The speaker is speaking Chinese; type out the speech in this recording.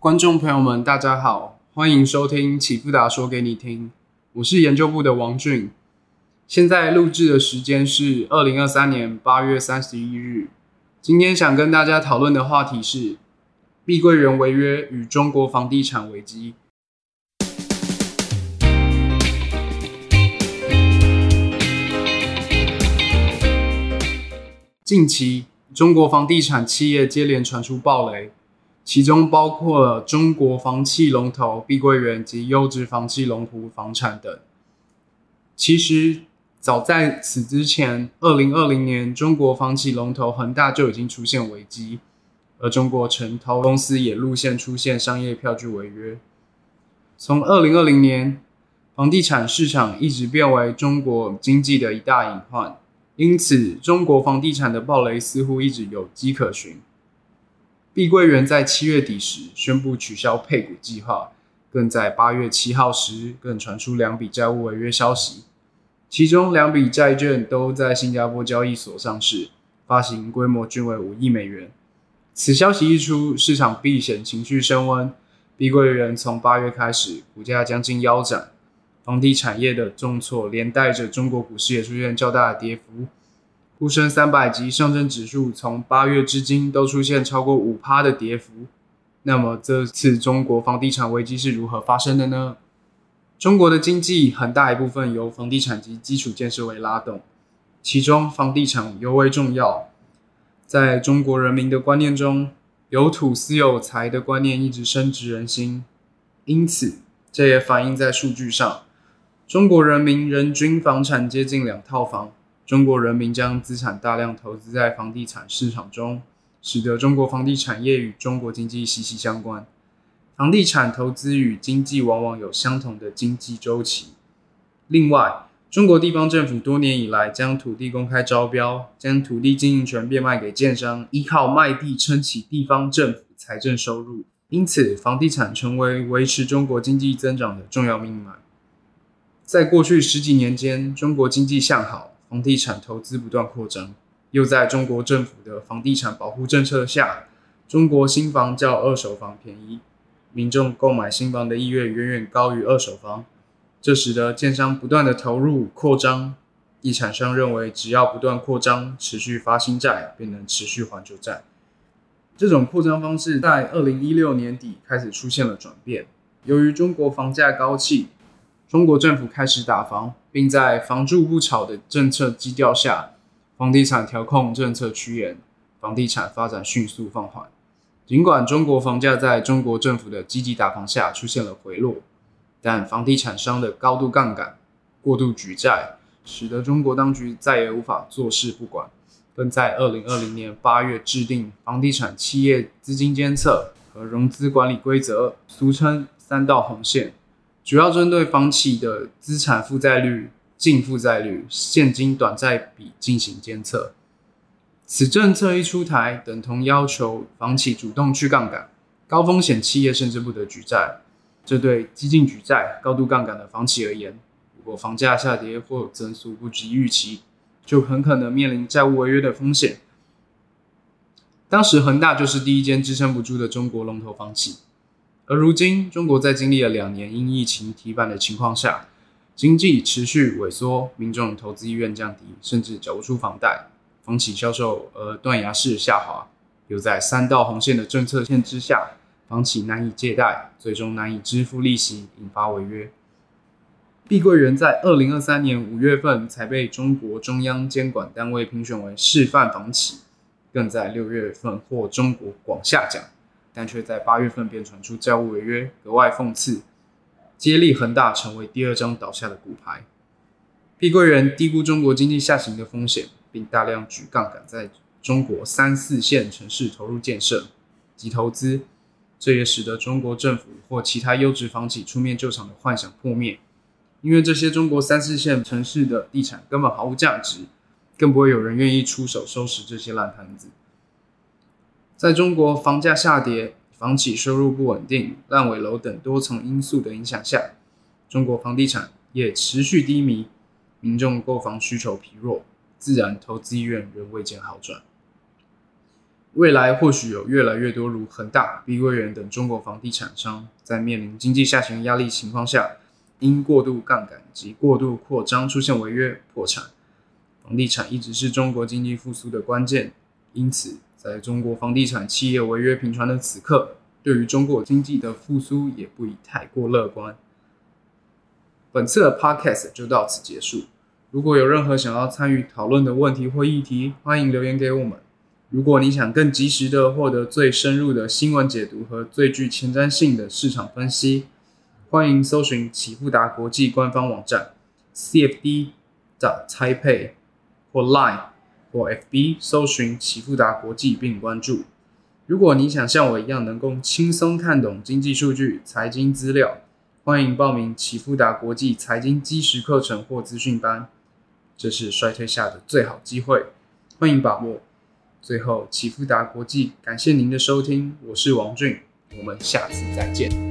观众朋友们，大家好，欢迎收听启富达说给你听，我是研究部的王俊。现在录制的时间是二零二三年八月三十一日。今天想跟大家讨论的话题是碧桂园违约与中国房地产危机。近期，中国房地产企业接连传出暴雷，其中包括了中国房企龙头碧桂园及优质房企龙湖房产等。其实，早在此之前，二零二零年，中国房企龙头恒大就已经出现危机，而中国城投公司也路线出现商业票据违约。从二零二零年，房地产市场一直变为中国经济的一大隐患。因此，中国房地产的暴雷似乎一直有迹可循。碧桂园在七月底时宣布取消配股计划，更在八月七号时更传出两笔债务违约消息，其中两笔债券都在新加坡交易所上市，发行规模均为五亿美元。此消息一出，市场避险情绪升温，碧桂园从八月开始股价将近腰斩。房地产业的重挫，连带着中国股市也出现较大的跌幅。沪深三百及上证指数从八月至今都出现超过五趴的跌幅。那么这次中国房地产危机是如何发生的呢？中国的经济很大一部分由房地产及基础建设为拉动，其中房地产尤为重要。在中国人民的观念中，有土私有财的观念一直深植人心，因此这也反映在数据上。中国人民人均房产接近两套房，中国人民将资产大量投资在房地产市场中，使得中国房地产业与中国经济息息相关。房地产投资与经济往往有相同的经济周期。另外，中国地方政府多年以来将土地公开招标，将土地经营权变卖给建商，依靠卖地撑起地方政府财政收入，因此房地产成为维持中国经济增长的重要命脉。在过去十几年间，中国经济向好，房地产投资不断扩张。又在中国政府的房地产保护政策下，中国新房较二手房便宜，民众购买新房的意愿远远高于二手房。这使得建商不断的投入扩张，地产商认为只要不断扩张，持续发新债，便能持续还旧债。这种扩张方式在二零一六年底开始出现了转变。由于中国房价高企。中国政府开始打房，并在“房住不炒”的政策基调下，房地产调控政策趋严，房地产发展迅速放缓。尽管中国房价在中国政府的积极打房下出现了回落，但房地产商的高度杠杆、过度举债，使得中国当局再也无法坐视不管，更在二零二零年八月制定房地产企业资金监测和融资管理规则，俗称“三道红线”。主要针对房企的资产负债率、净负债率、现金短债比进行监测。此政策一出台，等同要求房企主动去杠杆，高风险企业甚至不得举债。这对激进举债、高度杠杆的房企而言，如果房价下跌或增速不及预期，就很可能面临债务违约的风险。当时恒大就是第一间支撑不住的中国龙头房企。而如今，中国在经历了两年因疫情提板的情况下，经济持续萎缩，民众投资意愿降低，甚至缴不出房贷，房企销售额断崖式下滑。又在三道红线的政策限制下，房企难以借贷，最终难以支付利息，引发违约。碧桂园在二零二三年五月份才被中国中央监管单位评选为示范房企，更在六月份获中国广厦奖。但却在八月份便传出债务违约，格外讽刺，接力恒大成为第二张倒下的骨牌。碧桂园低估中国经济下行的风险，并大量举杠杆在中国三四线城市投入建设及投资，这也使得中国政府或其他优质房企出面救场的幻想破灭。因为这些中国三四线城市的地产根本毫无价值，更不会有人愿意出手收拾这些烂摊子。在中国房价下跌、房企收入不稳定、烂尾楼等多层因素的影响下，中国房地产业持续低迷，民众购房需求疲弱，自然投资意愿仍未见好转。未来或许有越来越多如恒大、碧桂园等中国房地产商，在面临经济下行压力情况下，因过度杠杆及过度扩张出现违约破产。房地产一直是中国经济复苏的关键，因此，在中国房地产企业违约频传的此刻，对于中国经济的复苏也不宜太过乐观。本次的 Podcast 就到此结束。如果有任何想要参与讨论的问题或议题，欢迎留言给我们。如果你想更及时的获得最深入的新闻解读和最具前瞻性的市场分析，欢迎搜寻启富达国际官方网站 cfd. 的 Taipei 或 Line 或 FB 搜寻启富达国际并关注。如果你想像我一样能够轻松看懂经济数据、财经资料，欢迎报名启富达国际财经基石课程或资讯班。这是衰退下的最好机会，欢迎把握。最后，启富达国际感谢您的收听，我是王俊，我们下次再见。